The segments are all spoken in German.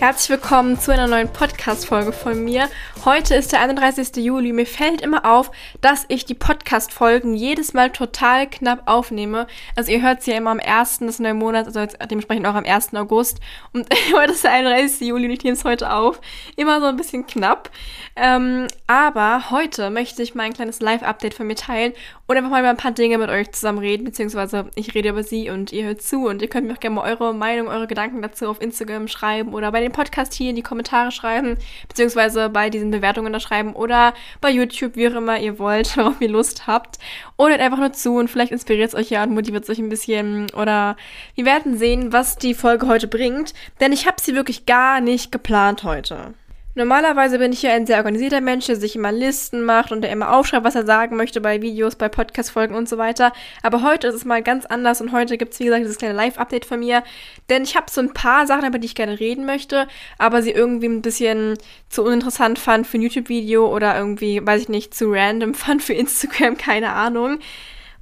Herzlich willkommen zu einer neuen Podcast-Folge von mir. Heute ist der 31. Juli. Mir fällt immer auf, dass ich die Podcast-Folgen jedes Mal total knapp aufnehme. Also ihr hört sie ja immer am 1. des neuen Monats, also dementsprechend auch am 1. August. Und heute ist der 31. Juli und ich nehme es heute auf. Immer so ein bisschen knapp. Ähm, aber heute möchte ich mal ein kleines Live-Update von mir teilen und einfach mal über ein paar Dinge mit euch zusammen reden, beziehungsweise ich rede über sie und ihr hört zu und ihr könnt mir auch gerne mal eure Meinung, eure Gedanken dazu auf Instagram schreiben oder bei dem Podcast hier in die Kommentare schreiben, beziehungsweise bei diesen Bewertungen da schreiben oder bei YouTube, wie auch immer ihr wollt, worauf ihr Lust habt. Oder einfach nur zu und vielleicht inspiriert es euch ja und motiviert es euch ein bisschen oder wir werden sehen, was die Folge heute bringt, denn ich habe sie wirklich gar nicht geplant heute. Normalerweise bin ich ja ein sehr organisierter Mensch, der sich immer Listen macht und der immer aufschreibt, was er sagen möchte bei Videos, bei Podcast-Folgen und so weiter. Aber heute ist es mal ganz anders und heute gibt es, wie gesagt, dieses kleine Live-Update von mir. Denn ich habe so ein paar Sachen, über die ich gerne reden möchte, aber sie irgendwie ein bisschen zu uninteressant fand für ein YouTube-Video oder irgendwie, weiß ich nicht, zu random fand für Instagram, keine Ahnung.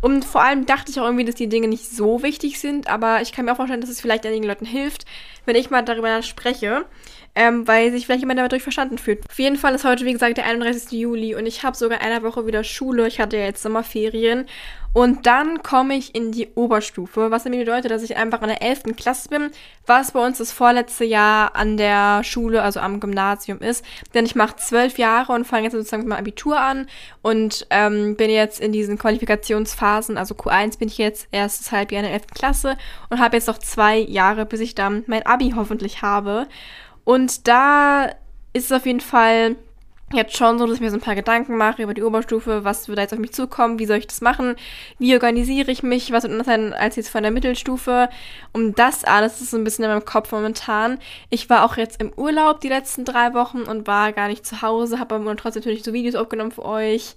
Und vor allem dachte ich auch irgendwie, dass die Dinge nicht so wichtig sind, aber ich kann mir auch vorstellen, dass es vielleicht einigen Leuten hilft, wenn ich mal darüber spreche ähm, weil sich vielleicht jemand dadurch verstanden fühlt. Auf jeden Fall ist heute, wie gesagt, der 31. Juli und ich habe sogar in einer Woche wieder Schule. Ich hatte ja jetzt Sommerferien. Und dann komme ich in die Oberstufe, was nämlich bedeutet, dass ich einfach in der 11. Klasse bin, was bei uns das vorletzte Jahr an der Schule, also am Gymnasium ist. Denn ich mache zwölf Jahre und fange jetzt sozusagen mit meinem Abitur an und ähm, bin jetzt in diesen Qualifikationsphasen, also Q1 bin ich jetzt erstes Halbjahr in der 11. Klasse und habe jetzt noch zwei Jahre, bis ich dann mein Abi hoffentlich habe. Und da ist es auf jeden Fall jetzt schon so, dass ich mir so ein paar Gedanken mache über die Oberstufe, was wird da jetzt auf mich zukommen, wie soll ich das machen, wie organisiere ich mich, was wird anders sein als jetzt von der Mittelstufe. Um das alles ist so ein bisschen in meinem Kopf momentan. Ich war auch jetzt im Urlaub die letzten drei Wochen und war gar nicht zu Hause, habe aber trotzdem natürlich so Videos aufgenommen für euch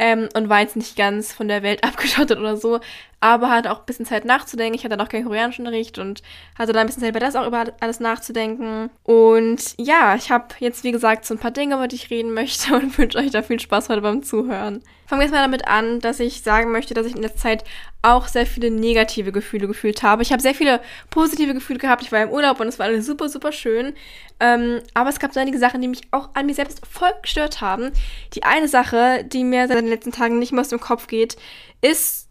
ähm, und war jetzt nicht ganz von der Welt abgeschottet oder so, aber hatte auch ein bisschen Zeit nachzudenken. Ich hatte noch keinen Koreanischen Unterricht und hatte da ein bisschen Zeit über das auch über alles nachzudenken. Und ja, ich habe jetzt, wie gesagt, so ein paar Dinge, über die ich reden möchte und wünsche euch da viel Spaß heute beim Zuhören. Fangen wir jetzt mal damit an, dass ich sagen möchte, dass ich in der Zeit auch sehr viele negative Gefühle gefühlt habe. Ich habe sehr viele positive Gefühle gehabt. Ich war im Urlaub und es war alles super, super schön. Ähm, aber es gab so einige Sachen, die mich auch an mir selbst voll gestört haben. Die eine Sache, die mir seit den letzten Tagen nicht mehr aus dem Kopf geht, ist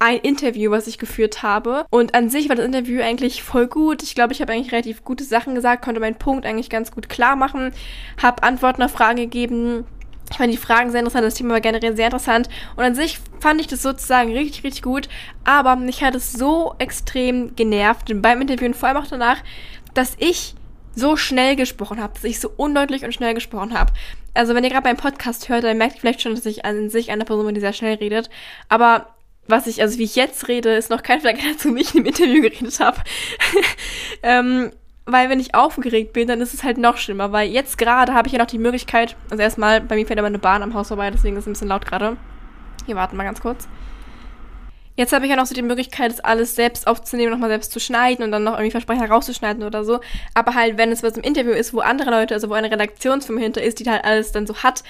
ein Interview, was ich geführt habe. Und an sich war das Interview eigentlich voll gut. Ich glaube, ich habe eigentlich relativ gute Sachen gesagt, konnte meinen Punkt eigentlich ganz gut klar machen, habe Antworten auf Fragen gegeben, ich fand die Fragen sehr interessant, das Thema war generell sehr interessant. Und an sich fand ich das sozusagen richtig, richtig gut. Aber mich hat es so extrem genervt beim Interview und vor allem auch danach, dass ich so schnell gesprochen habe, dass ich so undeutlich und schnell gesprochen habe. Also wenn ihr gerade beim Podcast hört, dann merkt ihr vielleicht schon, dass ich an sich eine Person bin, die sehr schnell redet. Aber was ich, also wie ich jetzt rede, ist noch kein Vergleich dazu, wie ich im Interview geredet habe. ähm, weil wenn ich aufgeregt bin, dann ist es halt noch schlimmer, weil jetzt gerade habe ich ja noch die Möglichkeit, also erstmal, bei mir fährt immer eine Bahn am Haus vorbei, deswegen ist es ein bisschen laut gerade. Hier warten wir ganz kurz. Jetzt habe ich ja noch so die Möglichkeit, das alles selbst aufzunehmen, nochmal selbst zu schneiden und dann noch irgendwie Versprecher rauszuschneiden oder so. Aber halt, wenn es was im Interview ist, wo andere Leute, also wo eine Redaktionsfirma hinter ist, die halt alles dann so hat,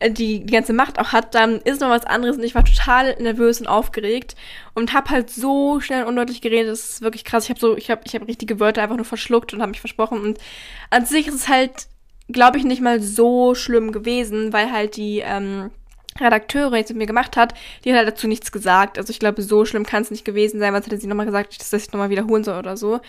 äh, die die ganze Macht auch hat, dann ist noch was anderes und ich war total nervös und aufgeregt und habe halt so schnell und undeutlich geredet, das ist wirklich krass. Ich habe so, ich habe ich hab richtige Wörter einfach nur verschluckt und habe mich versprochen und an sich ist es halt, glaube ich, nicht mal so schlimm gewesen, weil halt die, ähm, Redakteure jetzt mit mir gemacht hat, die hat halt dazu nichts gesagt. Also ich glaube, so schlimm kann es nicht gewesen sein, weil hätte sie nochmal gesagt, dass ich nochmal wiederholen soll oder so.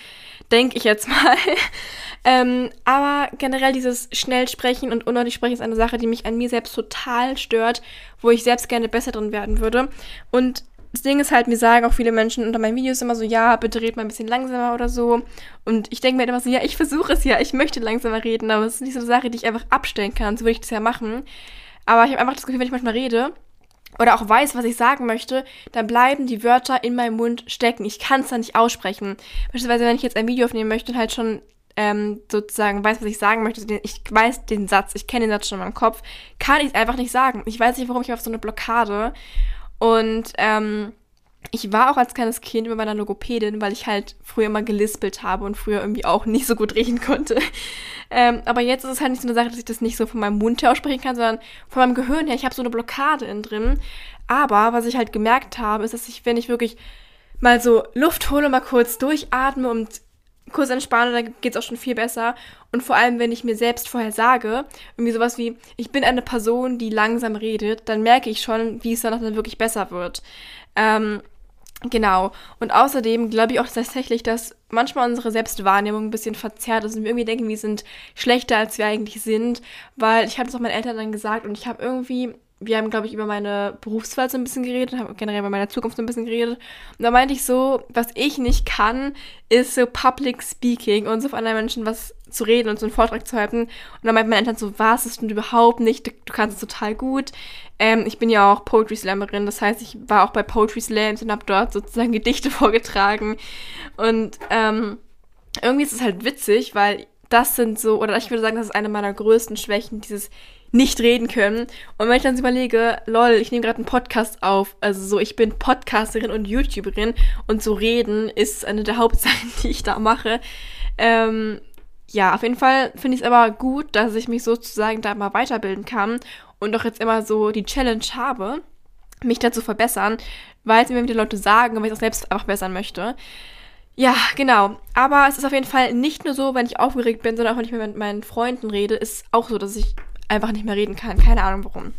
Denke ich jetzt mal. ähm, aber generell dieses Schnellsprechen und unordentlich sprechen ist eine Sache, die mich an mir selbst total stört, wo ich selbst gerne besser drin werden würde. Und das Ding ist halt, mir sagen auch viele Menschen unter meinen Videos immer so, ja, bitte red mal ein bisschen langsamer oder so. Und ich denke mir halt immer so, ja, ich versuche es ja, ich möchte langsamer reden, aber es ist nicht so eine Sache, die ich einfach abstellen kann, so würde ich das ja machen. Aber ich habe einfach das Gefühl, wenn ich manchmal rede oder auch weiß, was ich sagen möchte, dann bleiben die Wörter in meinem Mund stecken. Ich kann es dann nicht aussprechen. Beispielsweise, wenn ich jetzt ein Video aufnehmen möchte und halt schon ähm, sozusagen weiß, was ich sagen möchte, ich weiß den Satz, ich kenne den Satz schon in meinem Kopf, kann ich es einfach nicht sagen. Ich weiß nicht, warum ich auf so eine Blockade und ähm, ich war auch als kleines Kind bei meiner Logopädin, weil ich halt früher immer gelispelt habe und früher irgendwie auch nicht so gut reden konnte. Ähm, aber jetzt ist es halt nicht so eine Sache, dass ich das nicht so von meinem Mund her aussprechen kann, sondern von meinem Gehirn her. Ich habe so eine Blockade in drin. Aber was ich halt gemerkt habe, ist, dass ich, wenn ich wirklich mal so Luft hole, mal kurz durchatme und kurz entspanne, dann geht es auch schon viel besser. Und vor allem, wenn ich mir selbst vorher sage, irgendwie sowas wie, ich bin eine Person, die langsam redet, dann merke ich schon, wie es danach dann wirklich besser wird. Ähm, Genau. Und außerdem glaube ich auch tatsächlich, dass manchmal unsere Selbstwahrnehmung ein bisschen verzerrt ist und wir irgendwie denken, wir sind schlechter, als wir eigentlich sind. Weil ich habe das auch meinen Eltern dann gesagt und ich habe irgendwie, wir haben, glaube ich, über meine Berufswahl so ein bisschen geredet, haben generell über meine Zukunft so ein bisschen geredet. Und da meinte ich so, was ich nicht kann, ist so Public Speaking und so von anderen Menschen was zu reden und so einen Vortrag zu halten. Und dann meinte meine Eltern so, was, das stimmt überhaupt nicht, du, kannst es total gut. Ähm, ich bin ja auch Poetry Slammerin, das heißt, ich war auch bei Poetry Slams und habe dort sozusagen Gedichte vorgetragen. Und ähm, irgendwie ist es halt witzig, weil das sind so, oder ich würde sagen, das ist eine meiner größten Schwächen, dieses nicht reden können. Und wenn ich dann überlege, lol, ich nehme gerade einen Podcast auf, also so, ich bin Podcasterin und YouTuberin und so reden ist eine der Hauptsachen, die ich da mache. Ähm, ja, auf jeden Fall finde ich es aber gut, dass ich mich sozusagen da mal weiterbilden kann und doch jetzt immer so die Challenge habe, mich da zu verbessern, weil es mir wieder Leute sagen und weil ich auch selbst einfach bessern möchte. Ja, genau. Aber es ist auf jeden Fall nicht nur so, wenn ich aufgeregt bin, sondern auch wenn ich mit meinen Freunden rede, ist auch so, dass ich einfach nicht mehr reden kann. Keine Ahnung warum.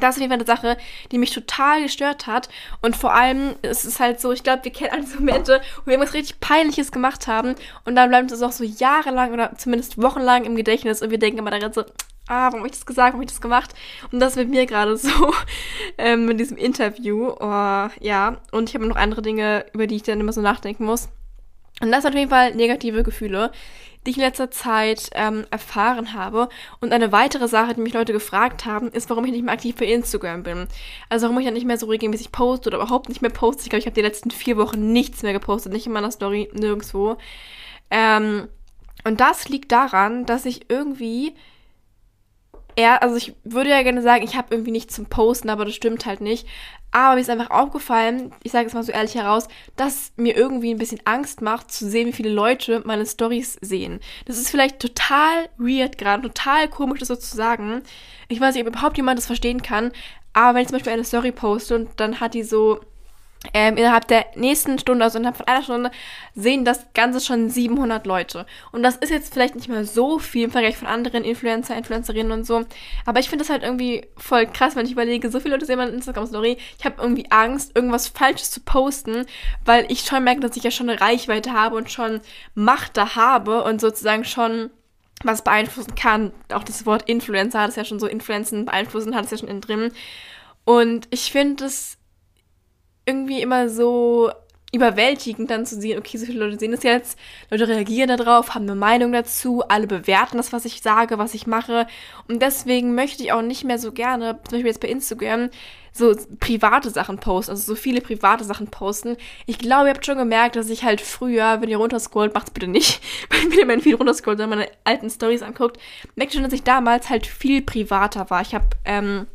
Das ist auf jeden Fall eine Sache, die mich total gestört hat. Und vor allem ist es halt so, ich glaube, wir kennen alle so Momente, wo wir irgendwas richtig Peinliches gemacht haben. Und dann bleibt es auch so jahrelang oder zumindest wochenlang im Gedächtnis. Und wir denken immer daran so, ah, warum habe ich das gesagt, warum habe ich das gemacht? Und das mit mir gerade so ähm, mit diesem Interview. Oh, ja, und ich habe noch andere Dinge, über die ich dann immer so nachdenken muss. Und das sind auf jeden Fall negative Gefühle die ich in letzter Zeit ähm, erfahren habe. Und eine weitere Sache, die mich Leute gefragt haben, ist, warum ich nicht mehr aktiv bei Instagram bin. Also warum ich dann nicht mehr so regelmäßig poste oder überhaupt nicht mehr poste. Ich glaube, ich habe die letzten vier Wochen nichts mehr gepostet, nicht in meiner Story, nirgendwo. Ähm, und das liegt daran, dass ich irgendwie eher, also ich würde ja gerne sagen, ich habe irgendwie nichts zum Posten, aber das stimmt halt nicht. Aber mir ist einfach aufgefallen, ich sage es mal so ehrlich heraus, dass mir irgendwie ein bisschen Angst macht, zu sehen, wie viele Leute meine Stories sehen. Das ist vielleicht total weird gerade, total komisch, das so zu sagen. Ich weiß nicht, ob überhaupt jemand das verstehen kann. Aber wenn ich zum Beispiel eine Story poste und dann hat die so ähm, innerhalb der nächsten Stunde, also innerhalb von einer Stunde, sehen das Ganze schon 700 Leute. Und das ist jetzt vielleicht nicht mehr so viel im Vergleich von anderen Influencer, Influencerinnen und so. Aber ich finde das halt irgendwie voll krass, wenn ich überlege, so viele Leute sehen meine Instagram-Story. Ich habe irgendwie Angst, irgendwas Falsches zu posten, weil ich schon merke, dass ich ja schon eine Reichweite habe und schon Macht da habe und sozusagen schon was beeinflussen kann. Auch das Wort Influencer hat es ja schon so Influenzen, beeinflussen hat es ja schon in drin. Und ich finde es irgendwie immer so überwältigend dann zu sehen, okay, so viele Leute sehen das jetzt, Leute reagieren darauf, haben eine Meinung dazu, alle bewerten das, was ich sage, was ich mache. Und deswegen möchte ich auch nicht mehr so gerne, zum Beispiel jetzt bei Instagram, so private Sachen posten, also so viele private Sachen posten. Ich glaube, ihr habt schon gemerkt, dass ich halt früher, wenn ihr runterscrollt, macht's bitte nicht, wenn ihr mein Feed runterscrollt, sondern meine alten Stories anguckt, merkt schon, dass ich damals halt viel privater war. Ich habe, ähm,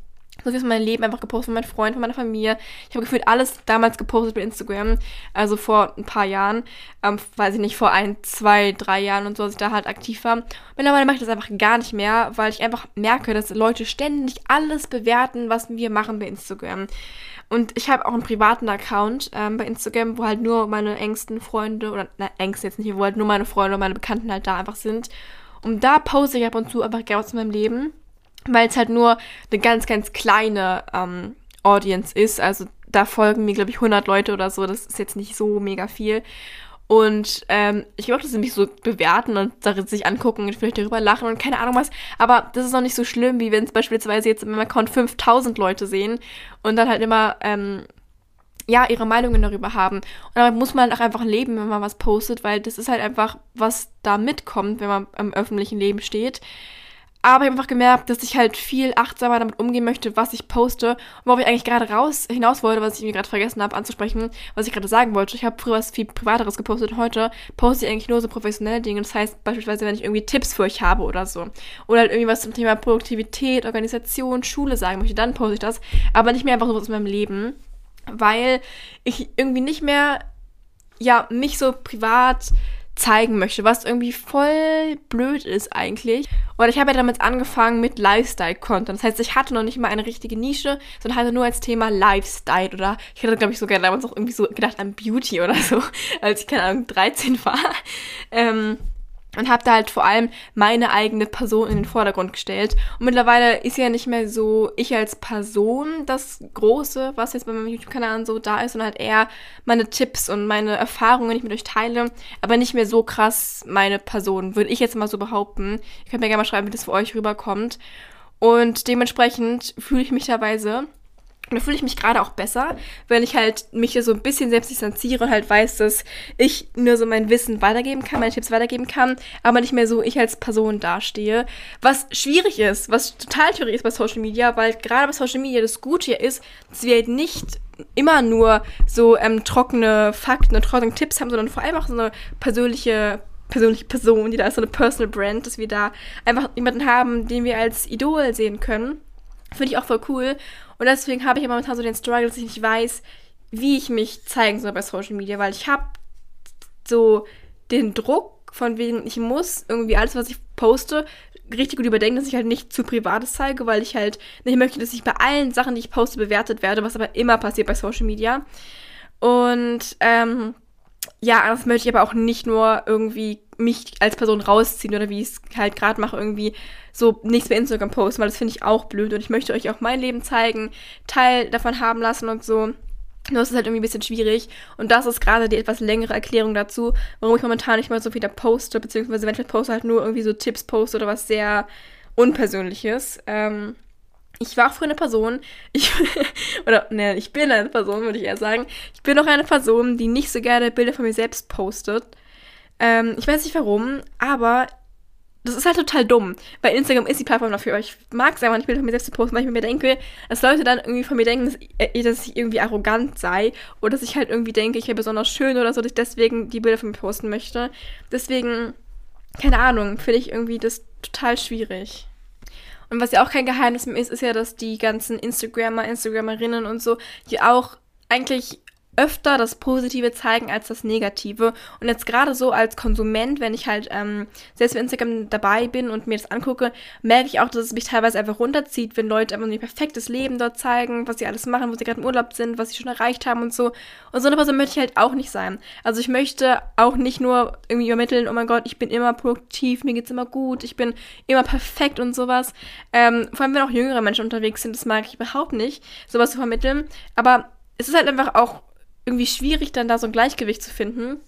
so viel ist mein Leben einfach gepostet von meinen Freunden, von meiner Familie. Ich habe gefühlt alles damals gepostet bei Instagram, also vor ein paar Jahren, ähm, weiß ich nicht, vor ein, zwei, drei Jahren und so, als ich da halt aktiv war. Mittlerweile mache ich das einfach gar nicht mehr, weil ich einfach merke, dass Leute ständig alles bewerten, was wir machen bei Instagram. Und ich habe auch einen privaten Account ähm, bei Instagram, wo halt nur meine engsten Freunde, oder na, engsten jetzt nicht, wo halt nur meine Freunde und meine Bekannten halt da einfach sind. Und da poste ich ab und zu einfach gerne aus meinem Leben weil es halt nur eine ganz, ganz kleine ähm, Audience ist. Also da folgen mir, glaube ich, 100 Leute oder so. Das ist jetzt nicht so mega viel. Und ähm, ich glaube, dass sie mich so bewerten und sich angucken und vielleicht darüber lachen und keine Ahnung was. Aber das ist noch nicht so schlimm, wie wenn es beispielsweise jetzt in meinem Account 5000 Leute sehen und dann halt immer, ähm, ja, ihre Meinungen darüber haben. Und damit muss man halt auch einfach leben, wenn man was postet, weil das ist halt einfach, was da mitkommt, wenn man im öffentlichen Leben steht. Aber ich habe einfach gemerkt, dass ich halt viel achtsamer damit umgehen möchte, was ich poste. Und worauf ich eigentlich gerade raus hinaus wollte, was ich mir gerade vergessen habe anzusprechen, was ich gerade sagen wollte. Ich habe früher was viel Privateres gepostet. Heute poste ich eigentlich nur so professionelle Dinge. Das heißt beispielsweise, wenn ich irgendwie Tipps für euch habe oder so. Oder halt irgendwie was zum Thema Produktivität, Organisation, Schule sagen möchte, dann poste ich das. Aber nicht mehr einfach so aus meinem Leben. Weil ich irgendwie nicht mehr, ja, mich so privat zeigen möchte, was irgendwie voll blöd ist eigentlich. Und ich habe ja damit angefangen mit Lifestyle-Content. Das heißt, ich hatte noch nicht mal eine richtige Nische, sondern hatte nur als Thema Lifestyle oder ich hatte, glaube ich, sogar damals auch irgendwie so gedacht an Beauty oder so, als ich, keine Ahnung, 13 war. Ähm, und habe da halt vor allem meine eigene Person in den Vordergrund gestellt. Und mittlerweile ist ja nicht mehr so ich als Person das Große, was jetzt bei meinem YouTube-Kanal so da ist, sondern halt eher meine Tipps und meine Erfahrungen, die ich mit euch teile, aber nicht mehr so krass meine Person, würde ich jetzt mal so behaupten. Ihr könnt mir gerne mal schreiben, wie das für euch rüberkommt. Und dementsprechend fühle ich mich teilweise und da fühle ich mich gerade auch besser, wenn ich halt mich so ein bisschen selbst distanziere und halt weiß, dass ich nur so mein Wissen weitergeben kann, meine Tipps weitergeben kann, aber nicht mehr so ich als Person dastehe. Was schwierig ist, was total schwierig ist bei Social Media, weil gerade bei Social Media das Gute hier ist, dass wir halt nicht immer nur so ähm, trockene Fakten und trockene Tipps haben, sondern vor allem auch so eine persönliche persönliche Person, die da ist, so eine Personal Brand, dass wir da einfach jemanden haben, den wir als Idol sehen können. Finde ich auch voll cool. Und deswegen habe ich ja momentan so den Struggle, dass ich nicht weiß, wie ich mich zeigen soll bei Social Media, weil ich habe so den Druck von wegen, ich muss irgendwie alles, was ich poste, richtig gut überdenken, dass ich halt nicht zu Privates zeige, weil ich halt nicht möchte, dass ich bei allen Sachen, die ich poste, bewertet werde, was aber immer passiert bei Social Media. Und ähm, ja, das möchte ich aber auch nicht nur irgendwie mich als Person rausziehen oder wie ich es halt gerade mache, irgendwie so nichts bei Instagram posten, weil das finde ich auch blöd und ich möchte euch auch mein Leben zeigen, Teil davon haben lassen und so. Nur ist es halt irgendwie ein bisschen schwierig. Und das ist gerade die etwas längere Erklärung dazu, warum ich momentan nicht mal so wieder poste, beziehungsweise wenn ich poste, halt nur irgendwie so Tipps poste oder was sehr Unpersönliches. Ähm, ich war früher eine Person, ich, oder, ne, ich bin eine Person, würde ich eher sagen. Ich bin auch eine Person, die nicht so gerne Bilder von mir selbst postet. Ähm, ich weiß nicht warum, aber das ist halt total dumm, weil Instagram ist die Plattform dafür. Ich mag es einfach nicht, Bilder von mir selbst zu posten, weil ich mir denke, dass Leute dann irgendwie von mir denken, dass, äh, dass ich irgendwie arrogant sei oder dass ich halt irgendwie denke, ich wäre besonders schön oder so, dass ich deswegen die Bilder von mir posten möchte. Deswegen, keine Ahnung, finde ich irgendwie das total schwierig. Und was ja auch kein Geheimnis mehr ist, ist ja, dass die ganzen Instagrammer, Instagrammerinnen und so, die auch eigentlich öfter das Positive zeigen als das Negative. Und jetzt gerade so als Konsument, wenn ich halt ähm, selbst bei Instagram dabei bin und mir das angucke, merke ich auch, dass es mich teilweise einfach runterzieht, wenn Leute einfach nur ihr perfektes Leben dort zeigen, was sie alles machen, wo sie gerade im Urlaub sind, was sie schon erreicht haben und so. Und so eine Person möchte ich halt auch nicht sein. Also ich möchte auch nicht nur irgendwie übermitteln, oh mein Gott, ich bin immer produktiv, mir geht's immer gut, ich bin immer perfekt und sowas. Ähm, vor allem, wenn auch jüngere Menschen unterwegs sind, das mag ich überhaupt nicht, sowas zu vermitteln. Aber es ist halt einfach auch irgendwie schwierig, dann da so ein Gleichgewicht zu finden.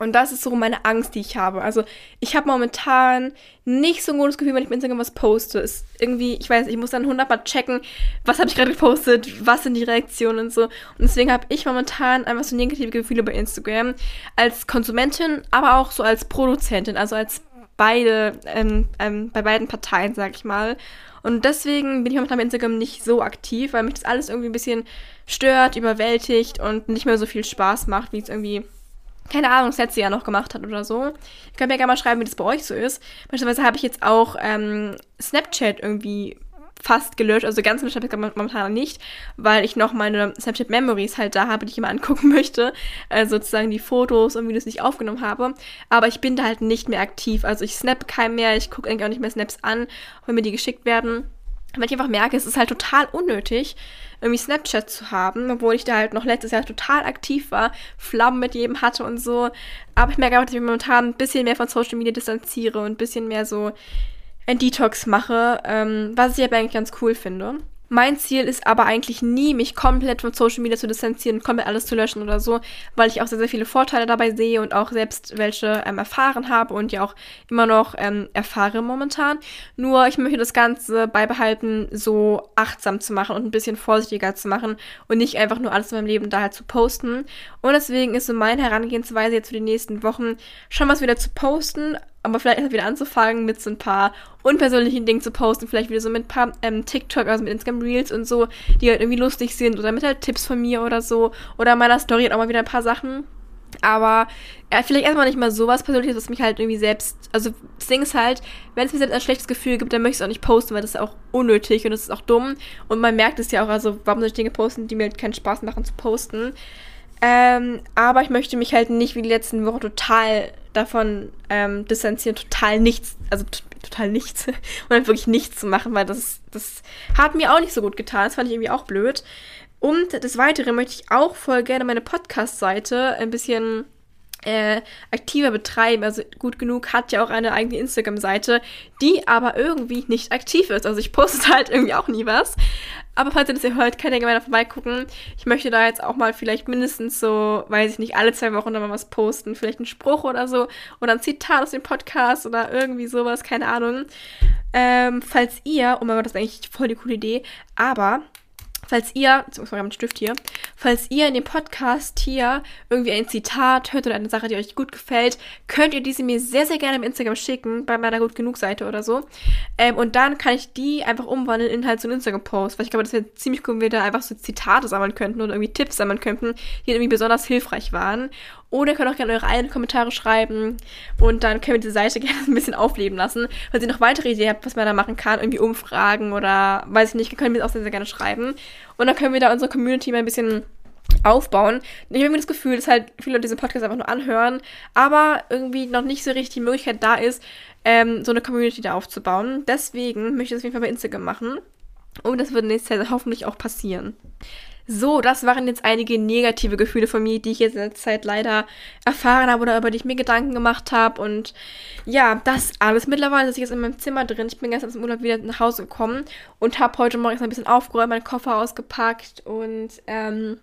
Und das ist so meine Angst, die ich habe. Also ich habe momentan nicht so ein gutes Gefühl, wenn ich mit Instagram was poste. Ist irgendwie, ich weiß, ich muss dann hundertmal checken, was habe ich gerade gepostet, was sind die Reaktionen und so. Und deswegen habe ich momentan einfach so negative Gefühle bei Instagram als Konsumentin, aber auch so als Produzentin, also als beide, ähm, ähm, bei beiden Parteien, sag ich mal. Und deswegen bin ich momentan bei Instagram nicht so aktiv, weil mich das alles irgendwie ein bisschen stört, überwältigt und nicht mehr so viel Spaß macht, wie es irgendwie, keine Ahnung, das letzte Jahr noch gemacht hat oder so. Ihr könnt mir gerne mal schreiben, wie das bei euch so ist. Beispielsweise habe ich jetzt auch ähm, Snapchat irgendwie fast gelöscht, also ganz gelöscht habe ich momentan nicht, weil ich noch meine Snapchat Memories halt da habe, die ich immer angucken möchte, also sozusagen die Fotos und Videos, die ich aufgenommen habe, aber ich bin da halt nicht mehr aktiv, also ich snap kein mehr, ich gucke eigentlich auch nicht mehr Snaps an, wenn mir die geschickt werden, weil ich einfach merke, es ist halt total unnötig, irgendwie Snapchat zu haben, obwohl ich da halt noch letztes Jahr total aktiv war, Flammen mit jedem hatte und so. Aber ich merke auch, dass ich momentan ein bisschen mehr von Social Media distanziere und ein bisschen mehr so ein Detox mache, ähm, was ich aber eigentlich ganz cool finde. Mein Ziel ist aber eigentlich nie, mich komplett von Social Media zu distanzieren komplett alles zu löschen oder so, weil ich auch sehr, sehr viele Vorteile dabei sehe und auch selbst welche ähm, erfahren habe und ja auch immer noch ähm, erfahre momentan. Nur ich möchte das Ganze beibehalten, so achtsam zu machen und ein bisschen vorsichtiger zu machen und nicht einfach nur alles in meinem Leben da halt zu posten. Und deswegen ist so meine Herangehensweise jetzt für die nächsten Wochen schon was wieder zu posten, aber vielleicht erst wieder anzufangen, mit so ein paar unpersönlichen Dingen zu posten, vielleicht wieder so mit ein paar ähm, TikTok, also mit Instagram Reels und so, die halt irgendwie lustig sind oder mit halt Tipps von mir oder so. Oder meiner Story hat auch mal wieder ein paar Sachen. Aber ja, vielleicht erstmal nicht mal sowas Persönliches, was mich halt irgendwie selbst. Also, das Ding ist halt, wenn es mir selbst ein schlechtes Gefühl gibt, dann möchte ich es auch nicht posten, weil das ist auch unnötig und das ist auch dumm. Und man merkt es ja auch, also, warum soll ich Dinge posten, die mir halt keinen Spaß machen zu posten? Ähm, aber ich möchte mich halt nicht wie die letzten Wochen total davon ähm, distanzieren, total nichts, also total nichts und dann wirklich nichts zu machen, weil das, das hat mir auch nicht so gut getan. Das fand ich irgendwie auch blöd. Und des Weiteren möchte ich auch voll gerne meine Podcast-Seite ein bisschen äh, aktiver betreiben. Also gut genug hat ja auch eine eigene Instagram-Seite, die aber irgendwie nicht aktiv ist. Also ich poste halt irgendwie auch nie was. Aber falls ihr das hier hört, könnt ihr gerne vorbeigucken. Ich möchte da jetzt auch mal vielleicht mindestens so, weiß ich nicht, alle zwei Wochen da mal was posten. Vielleicht einen Spruch oder so. Oder ein Zitat aus dem Podcast oder irgendwie sowas, keine Ahnung. Ähm, falls ihr, oh mein Gott, das ist eigentlich voll die coole Idee, aber falls ihr, muss man einen Stift hier, falls ihr in dem Podcast hier irgendwie ein Zitat hört oder eine Sache, die euch gut gefällt, könnt ihr diese mir sehr, sehr gerne im Instagram schicken, bei meiner gut genug Seite oder so. Ähm, und dann kann ich die einfach umwandeln in halt so einen Instagram-Post, weil ich glaube, das wäre ziemlich cool, wenn wir da einfach so Zitate sammeln könnten oder irgendwie Tipps sammeln könnten, die irgendwie besonders hilfreich waren. Oder ihr könnt auch gerne eure eigenen Kommentare schreiben und dann können wir diese Seite gerne ein bisschen aufleben lassen. Falls ihr noch weitere Ideen habt, was man da machen kann, irgendwie Umfragen oder weiß ich nicht, könnt ihr mir das auch sehr, sehr gerne schreiben. Und dann können wir da unsere Community mal ein bisschen aufbauen. Ich habe irgendwie das Gefühl, dass halt viele Leute diesen Podcast einfach nur anhören, aber irgendwie noch nicht so richtig die Möglichkeit da ist, ähm, so eine Community da aufzubauen. Deswegen möchte ich das auf jeden Fall bei Instagram machen. Und das wird nächstes Jahr hoffentlich auch passieren. So, das waren jetzt einige negative Gefühle von mir, die ich jetzt in der Zeit leider erfahren habe oder über die ich mir Gedanken gemacht habe. Und ja, das alles. Mittlerweile sitze ich jetzt in meinem Zimmer drin. Ich bin gestern zum Urlaub wieder nach Hause gekommen und habe heute Morgen ein bisschen aufgeräumt, meinen Koffer ausgepackt und ähm,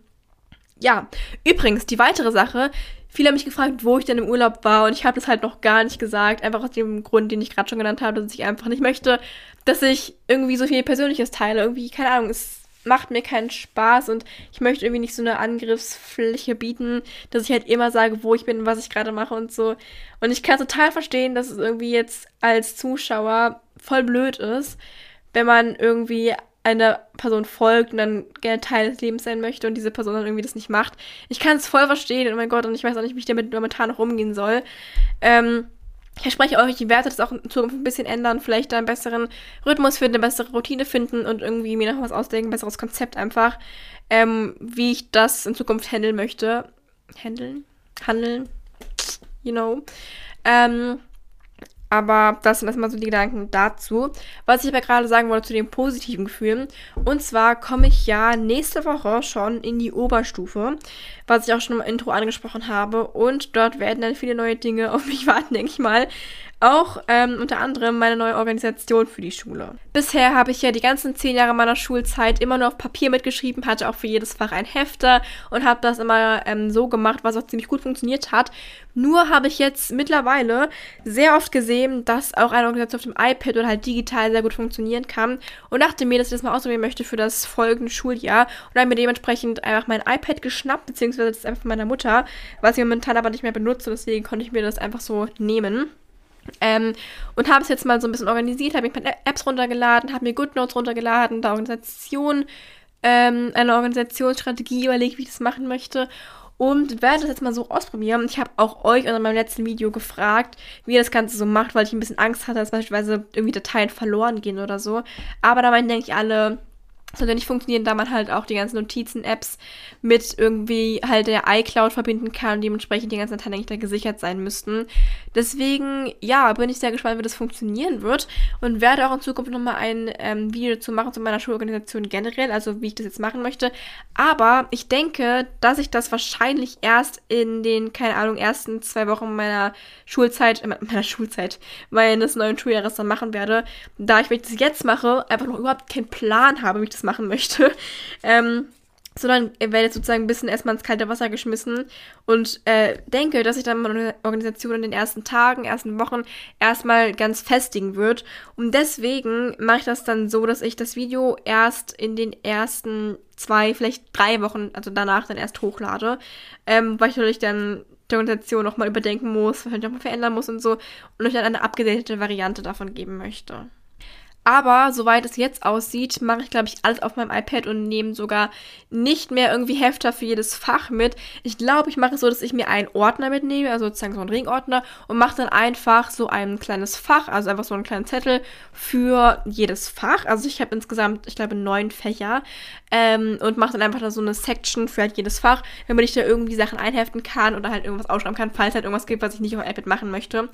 ja. Übrigens, die weitere Sache. Viele haben mich gefragt, wo ich denn im Urlaub war und ich habe das halt noch gar nicht gesagt. Einfach aus dem Grund, den ich gerade schon genannt habe, dass ich einfach nicht möchte, dass ich irgendwie so viel Persönliches teile. Irgendwie, keine Ahnung, es macht mir keinen Spaß und ich möchte irgendwie nicht so eine Angriffsfläche bieten, dass ich halt immer sage, wo ich bin, was ich gerade mache und so. Und ich kann total verstehen, dass es irgendwie jetzt als Zuschauer voll blöd ist, wenn man irgendwie einer Person folgt und dann gerne Teil des Lebens sein möchte und diese Person dann irgendwie das nicht macht. Ich kann es voll verstehen, oh mein Gott, und ich weiß auch nicht, wie ich damit momentan noch umgehen soll. Ähm, ich verspreche euch, ich werde das auch in Zukunft ein bisschen ändern, vielleicht einen besseren Rhythmus finden, eine bessere Routine finden und irgendwie mir noch was ausdenken, ein besseres Konzept einfach, ähm, wie ich das in Zukunft handeln möchte. Handeln? Handeln? You know. Ähm, aber das sind erstmal so die Gedanken dazu. Was ich aber gerade sagen wollte zu den positiven Gefühlen. Und zwar komme ich ja nächste Woche schon in die Oberstufe, was ich auch schon im Intro angesprochen habe. Und dort werden dann viele neue Dinge auf mich warten, denke ich mal. Auch ähm, unter anderem meine neue Organisation für die Schule. Bisher habe ich ja die ganzen zehn Jahre meiner Schulzeit immer nur auf Papier mitgeschrieben, hatte auch für jedes Fach ein Hefter und habe das immer ähm, so gemacht, was auch ziemlich gut funktioniert hat. Nur habe ich jetzt mittlerweile sehr oft gesehen, dass auch eine Organisation auf dem iPad oder halt digital sehr gut funktionieren kann. Und dachte mir, dass ich das mal ausprobieren möchte für das folgende Schuljahr. Und habe mir dementsprechend einfach mein iPad geschnappt, beziehungsweise das einfach von meiner Mutter, was ich momentan aber nicht mehr benutze, deswegen konnte ich mir das einfach so nehmen. Ähm, und habe es jetzt mal so ein bisschen organisiert, habe mir ein paar Apps runtergeladen, habe mir GoodNotes runtergeladen, da Organisation, ähm, eine Organisationsstrategie überlegt, wie ich das machen möchte und werde das jetzt mal so ausprobieren. Ich habe auch euch in meinem letzten Video gefragt, wie ihr das Ganze so macht, weil ich ein bisschen Angst hatte, dass beispielsweise irgendwie Dateien verloren gehen oder so. Aber da meinen, denke ich, alle, sollte nicht funktionieren, da man halt auch die ganzen Notizen-Apps mit irgendwie halt der iCloud verbinden kann und dementsprechend die ganzen Dateien eigentlich da gesichert sein müssten. Deswegen, ja, bin ich sehr gespannt, wie das funktionieren wird und werde auch in Zukunft nochmal ein ähm, Video dazu machen zu meiner Schulorganisation generell, also wie ich das jetzt machen möchte. Aber ich denke, dass ich das wahrscheinlich erst in den, keine Ahnung, ersten zwei Wochen meiner Schulzeit, äh, meiner Schulzeit, meines neuen Schuljahres dann machen werde, da ich, wenn ich das jetzt mache, einfach noch überhaupt keinen Plan habe, wie ich das machen möchte. Ähm, sondern werde jetzt sozusagen ein bisschen erstmal ins kalte Wasser geschmissen und äh, denke, dass sich dann meine Organisation in den ersten Tagen, ersten Wochen erstmal ganz festigen wird. Und deswegen mache ich das dann so, dass ich das Video erst in den ersten zwei, vielleicht drei Wochen, also danach dann erst hochlade, ähm, weil ich natürlich dann die Organisation nochmal überdenken muss, vielleicht nochmal verändern muss und so und euch dann eine abgedatete Variante davon geben möchte. Aber soweit es jetzt aussieht, mache ich, glaube ich, alles auf meinem iPad und nehme sogar nicht mehr irgendwie Hefter für jedes Fach mit. Ich glaube, ich mache es so, dass ich mir einen Ordner mitnehme, also sozusagen so einen Ringordner, und mache dann einfach so ein kleines Fach, also einfach so einen kleinen Zettel für jedes Fach. Also ich habe insgesamt, ich glaube, neun Fächer ähm, und mache dann einfach da so eine Section für halt jedes Fach, damit ich da irgendwie Sachen einheften kann oder halt irgendwas ausschreiben kann, falls halt irgendwas gibt, was ich nicht auf iPad machen möchte.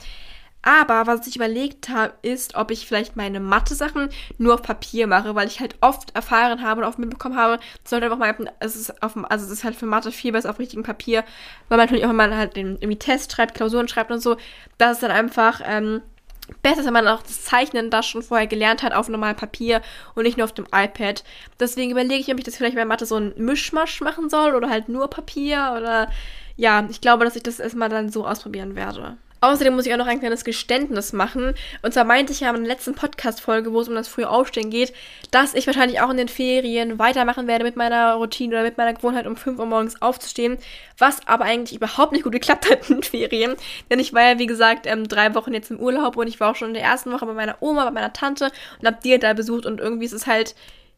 Aber was ich überlegt habe, ist, ob ich vielleicht meine Mathe-Sachen nur auf Papier mache, weil ich halt oft erfahren habe und oft mitbekommen habe, sollte einfach mal, es ist auf, also es ist halt für Mathe viel besser auf richtigem Papier, weil man natürlich auch, wenn man halt irgendwie Test schreibt, Klausuren schreibt und so, dass es dann einfach, ähm, besser ist, wenn man auch das Zeichnen das schon vorher gelernt hat auf normalem Papier und nicht nur auf dem iPad. Deswegen überlege ich, ob ich das vielleicht bei Mathe so ein Mischmasch machen soll oder halt nur Papier oder ja, ich glaube, dass ich das erstmal dann so ausprobieren werde. Außerdem muss ich auch noch ein kleines Geständnis machen. Und zwar meinte ich ja in der letzten Podcast-Folge, wo es um das frühe Aufstehen geht, dass ich wahrscheinlich auch in den Ferien weitermachen werde mit meiner Routine oder mit meiner Gewohnheit, um 5 Uhr morgens aufzustehen. Was aber eigentlich überhaupt nicht gut geklappt hat in den Ferien. Denn ich war ja, wie gesagt, ähm, drei Wochen jetzt im Urlaub und ich war auch schon in der ersten Woche bei meiner Oma, bei meiner Tante und hab die da besucht und irgendwie ist es halt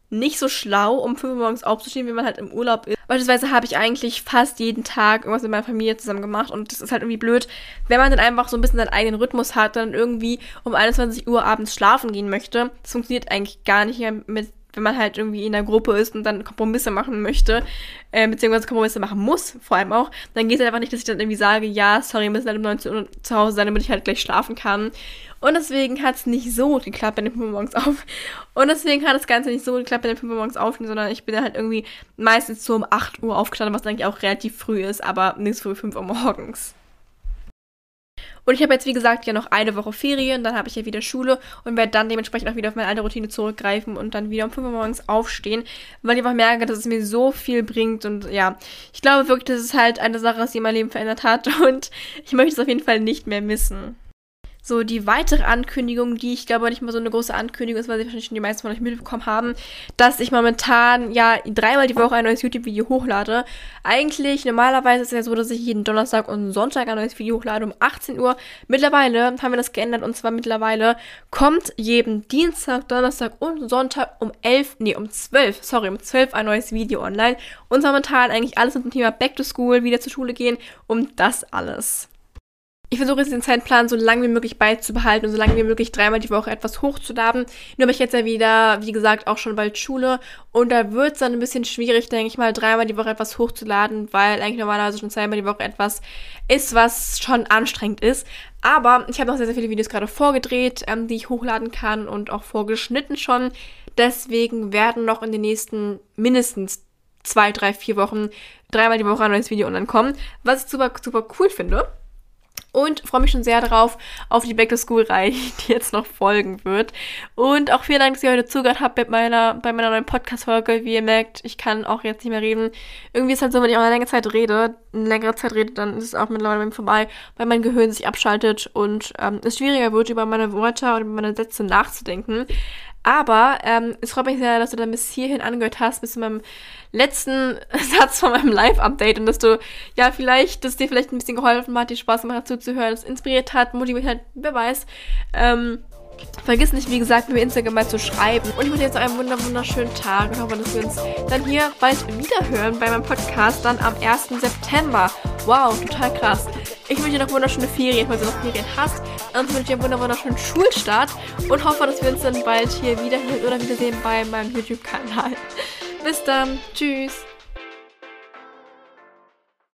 nicht so schlau, um 5 Uhr morgens aufzustehen, wenn man halt im Urlaub ist. Beispielsweise habe ich eigentlich fast jeden Tag irgendwas mit meiner Familie zusammen gemacht und das ist halt irgendwie blöd, wenn man dann einfach so ein bisschen seinen eigenen Rhythmus hat, dann irgendwie um 21 Uhr abends schlafen gehen möchte. Das funktioniert eigentlich gar nicht mit wenn man halt irgendwie in der Gruppe ist und dann Kompromisse machen möchte, äh, beziehungsweise Kompromisse machen muss, vor allem auch, dann geht es halt einfach nicht, dass ich dann irgendwie sage, ja, sorry, wir müssen halt um 19 Uhr zu Hause sein, damit ich halt gleich schlafen kann. Und deswegen hat es nicht so geklappt, bei den 5 Uhr morgens auf. Und deswegen hat das Ganze nicht so geklappt, bei den 5 Uhr morgens aufstehen, sondern ich bin halt irgendwie meistens so um 8 Uhr aufgestanden, was eigentlich auch relativ früh ist, aber nicht so früh 5 Uhr morgens. Und ich habe jetzt, wie gesagt, ja noch eine Woche Ferien, dann habe ich ja wieder Schule und werde dann dementsprechend auch wieder auf meine alte Routine zurückgreifen und dann wieder um 5 Uhr morgens aufstehen, weil ich einfach merke, dass es mir so viel bringt und ja, ich glaube wirklich, das ist halt eine Sache, die mein Leben verändert hat und ich möchte es auf jeden Fall nicht mehr missen. So, die weitere Ankündigung, die ich glaube nicht mal so eine große Ankündigung ist, weil sie wahrscheinlich schon die meisten von euch mitbekommen haben, dass ich momentan ja dreimal die Woche ein neues YouTube-Video hochlade. Eigentlich, normalerweise ist es ja so, dass ich jeden Donnerstag und Sonntag ein neues Video hochlade um 18 Uhr. Mittlerweile haben wir das geändert und zwar mittlerweile kommt jeden Dienstag, Donnerstag und Sonntag um 11, nee, um 12, sorry, um 12 ein neues Video online. Und momentan eigentlich alles mit dem Thema Back to School, wieder zur Schule gehen, um das alles. Ich versuche jetzt den Zeitplan so lange wie möglich beizubehalten und so lange wie möglich dreimal die Woche etwas hochzuladen. Nur habe ich jetzt ja wieder, wie gesagt, auch schon bald Schule und da wird es dann ein bisschen schwierig, denke ich mal, dreimal die Woche etwas hochzuladen, weil eigentlich normalerweise schon zweimal die Woche etwas ist, was schon anstrengend ist. Aber ich habe noch sehr, sehr viele Videos gerade vorgedreht, ähm, die ich hochladen kann und auch vorgeschnitten schon. Deswegen werden noch in den nächsten mindestens zwei, drei, vier Wochen dreimal die Woche ein neues Video online kommen, was ich super, super cool finde und freue mich schon sehr darauf auf die Back to School Reihe, die jetzt noch folgen wird. Und auch vielen Dank, dass ihr heute zugehört habt bei meiner, bei meiner neuen Podcast-Folge. Wie ihr merkt, ich kann auch jetzt nicht mehr reden. Irgendwie ist halt so, wenn ich auch eine längere Zeit rede, eine längere Zeit rede, dann ist es auch mittlerweile mir vorbei, weil mein Gehirn sich abschaltet und ähm, es schwieriger wird, über meine Worte und über meine Sätze nachzudenken. Aber ähm, es freut mich sehr, dass du dann bis hierhin angehört hast, bis zu meinem letzten Satz von meinem Live-Update und dass du, ja, vielleicht, dass dir vielleicht ein bisschen geholfen hat, dir Spaß gemacht hat zuzuhören, es inspiriert hat, motiviert hat, wer weiß. Ähm, Vergiss nicht, wie gesagt, mir Instagram mal zu schreiben. Und ich wünsche jetzt noch einen wunderschönen Tag und hoffe, dass wir uns dann hier bald wieder hören bei meinem Podcast, dann am 1. September. Wow, total krass. Ich wünsche dir noch wunderschöne Ferien, falls du noch Ferien hast. Und wünsche dir einen wunderschönen Schulstart und hoffe, dass wir uns dann bald hier wieder hören oder wiedersehen bei meinem YouTube-Kanal. Bis dann. Tschüss.